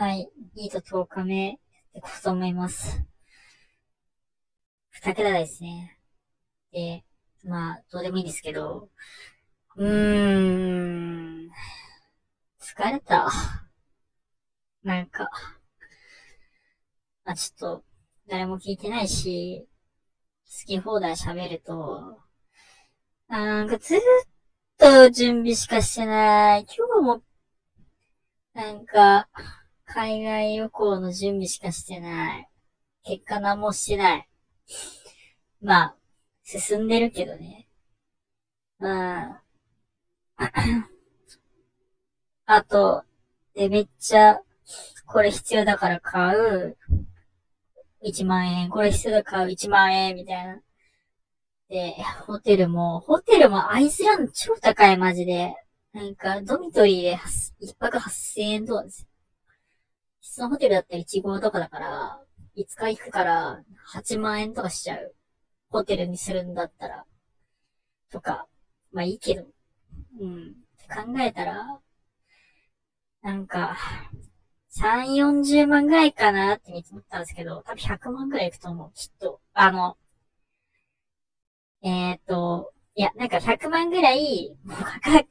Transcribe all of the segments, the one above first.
はい。ニート10日目、やってこうと思います。二桁台ですね。で、まあ、どうでもいいんですけど、うーん、疲れた。なんか、まあちょっと、誰も聞いてないし、好き放題喋ると、なんかずっと準備しかしてない。今日も、なんか、海外旅行の準備しかしてない。結果何もしてない。まあ、進んでるけどね。まあ、あと、で、めっちゃ、これ必要だから買う。1万円。これ必要だから買う1万円。みたいな。で、ホテルも、ホテルもアイスランド超高い、マジで。なんか、ドミトリーで1泊8000円とかです。質のホテルだったら1号とかだから、5日行くから8万円とかしちゃう。ホテルにするんだったら。とか。まあいいけど。うん。考えたら、なんか、3、40万ぐらいかなって見積もったんですけど、多分100万ぐらいいくと思う。きっと。あの、えっ、と、いや、なんか100万ぐらい、もうかか、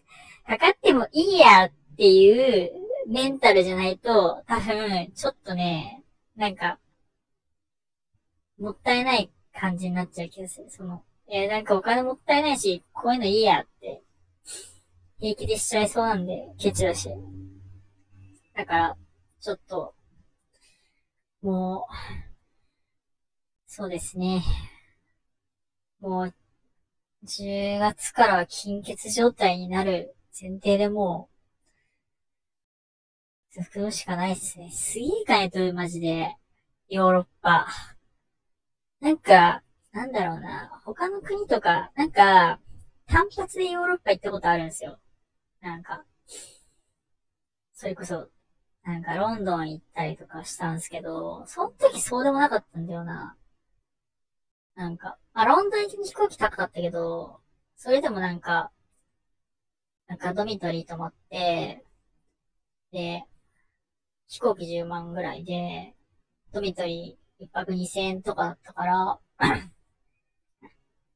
かかってもいいやっていうメンタルじゃないと、多分、ちょっとね、なんか、もったいない感じになっちゃう気がする。その、えなんかお金もったいないし、こういうのいいやって、平気でしちゃいそうなんで、ケチだし。だから、ちょっと、もう、そうですね。もう、10月からは金欠状態になる前提でもう、服うしかないっすね。すげえ金取る、マジで。ヨーロッパ。なんか、なんだろうな。他の国とか、なんか、単発でヨーロッパ行ったことあるんですよ。なんか、それこそ、なんかロンドン行ったりとかしたんですけど、その時そうでもなかったんだよな。なんか、まあ、ロンドン行きに飛行機高かったけど、それでもなんか、なんかドミトリー泊まって、で、飛行機10万ぐらいで、ドミトリー1泊2000円とかだったから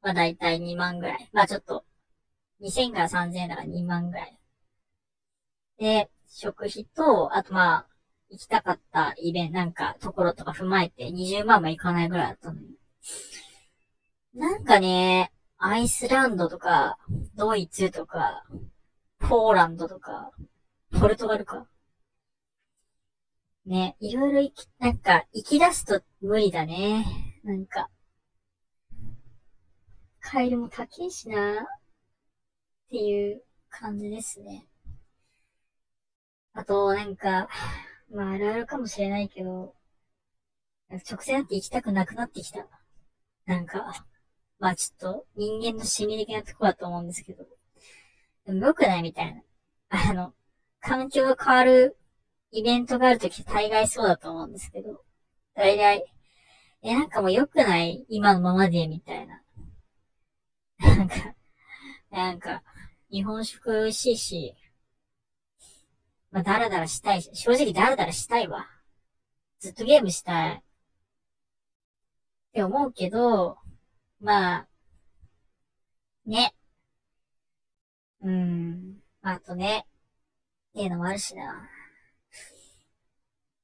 まあ大体2万ぐらい。まあちょっと、2000から3000円だから2万ぐらい。で、食費と、あとまあ、行きたかったイベント、なんか、ところとか踏まえて20万もいかないぐらいだったのに。なんかね、アイスランドとか、ドイツとか、ポーランドとか、ポルトガルか。ね、いろいろ行き、なんか、行き出すと無理だね。なんか。帰りも高いしなっていう感じですね。あと、なんか、まあ、あるあるかもしれないけど、直線って行きたくなくなってきた。なんか、まあちょっと人間の心理的なとこだと思うんですけど、でも良くないみたいな。あの、環境が変わるイベントがあるとき大概そうだと思うんですけど、大概、え、なんかもう良くない？今のままで、みたいな。なんか、なんか、日本食美味しいし、まあ、だらだらしたいし、正直だらだらしたいわ。ずっとゲームしたい。って思うけど、まあ、ね。うーん。あとね、っていうのもあるしな。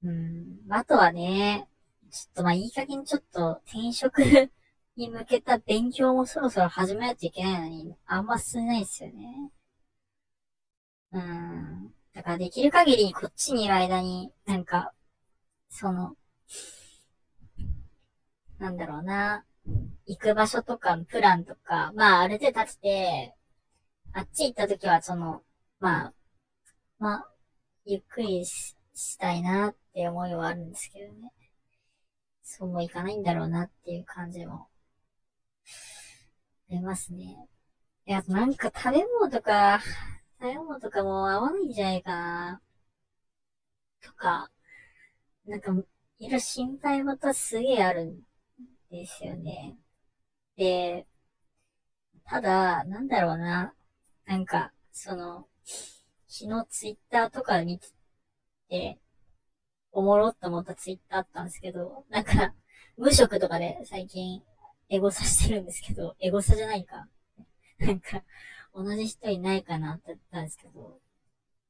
うん。あとはね、ちょっとまあいい加減ちょっと転職 に向けた勉強もそろそろ始めないといけないのに、あんま進んないですよね。うん。だからできる限りこっちにいる間に、なんか、その、なんだろうな、行く場所とかプランとか、まあある程度立てて、あっち行った時はその、まあ、まあ、ゆっくりしたいなっって思いはあるんですけどね。そうもいかないんだろうなっていう感じも、ありますね。いや、なんか食べ物とか、食べ物とかも合わないんじゃないかな。とか、なんか、いろいろ心配事すげえあるんですよね。で、ただ、なんだろうな。なんか、その、昨日ツイッターとか見てて、おもろっと思ったツイッターあったんですけど、なんか、無職とかで最近、エゴサしてるんですけど、エゴサじゃないか。なんか、同じ人いないかなって言ったんですけど、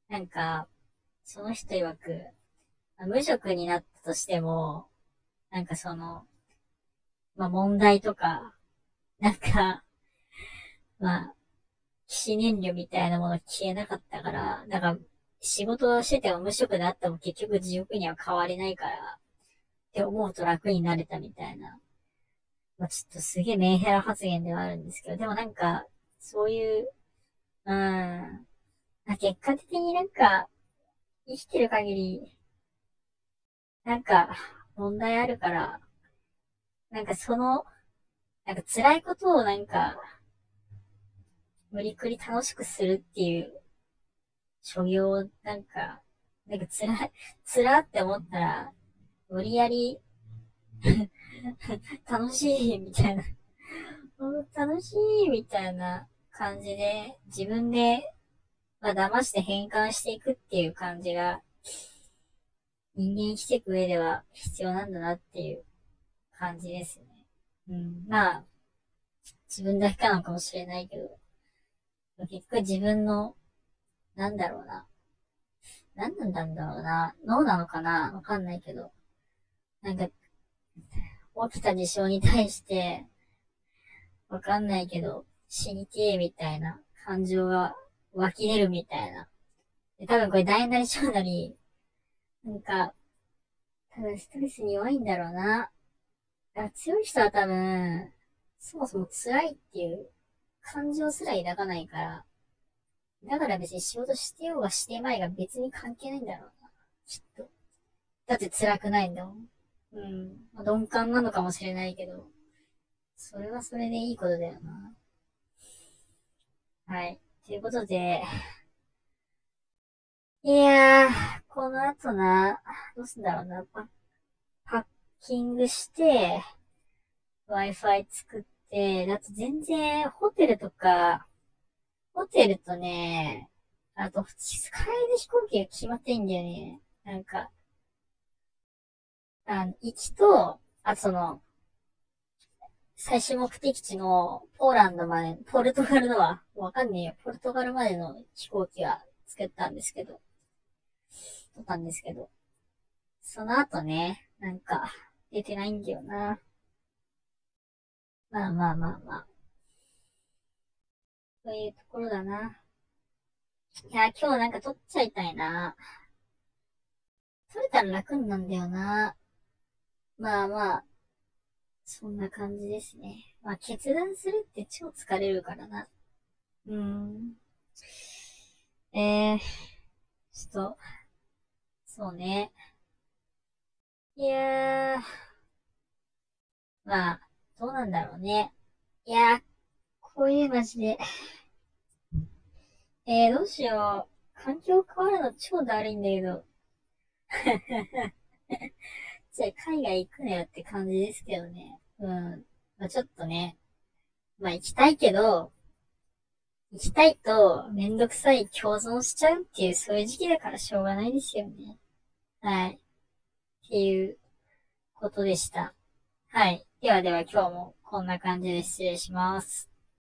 なんか、その人曰く、無職になったとしても、なんかその、まあ問題とか、なんか、まあ、起死燃料みたいなもの消えなかったから、なんか、仕事してても無職であっても結局地獄には変われないから、って思うと楽になれたみたいな。まあ、ちょっとすげえメンヘラ発言ではあるんですけど、でもなんか、そういう、うん、結果的になんか、生きてる限り、なんか、問題あるから、なんかその、なんか辛いことをなんか、無理くり楽しくするっていう、所業なんか、なんか辛い、辛って思ったら、無理やり 楽しいみたいな楽しいみたいな感じで、自分で、まあ、騙して変換していくっていう感じが、人間生きていく上では必要なんだなっていう感じですね。うん。まあ、自分だけなのかもしれないけど、結局自分の、なんだろうな。何なんだろうな。脳なのかなわかんないけど。なんか、起きた事象に対して、わかんないけど、死にてえみたいな感情が湧き出るみたいな。で多分これ大なり小なり、なんか、多分ストレスに弱いんだろうな。強い人は多分、そもそも辛いっていう感情すら抱かないから、だから別に仕事してようがしてまいが別に関係ないんだろうな。きっと。だって辛くないんだもん。うん。まあ、鈍感なのかもしれないけど、それはそれでいいことだよな。はい。ということで、いやー、この後な、どうすんだろうな、パパッキングして、Wi-Fi 作って、だと全然ホテルとか、ホテルとね、あと、スカイで飛行機が決まってんだよね。なんか、あの、行きと、あとその、最終目的地のポーランドまで、ポルトガルのは、わかんねえよ。ポルトガルまでの飛行機は作ったんですけど、撮ったんですけど、その後ね、なんか、出てないんだよな。まあまあまあまあ。そういうところだな。いや、今日なんか撮っちゃいたいな。撮れたら楽なんだよな。まあまあ、そんな感じですね。まあ決断するって超疲れるからな。うーん。えー、ちょっと、そうね。いやー、まあ、どうなんだろうね。いやー、こういうマジで。えー、どうしよう。環境変わるの超だるいんだけど。じゃあ海外行くなよって感じですけどね。うん。まあ、ちょっとね。まあ行きたいけど、行きたいとめんどくさい共存しちゃうっていうそういう時期だからしょうがないですよね。はい。っていうことでした。はい。ではでは今日もこんな感じで失礼します。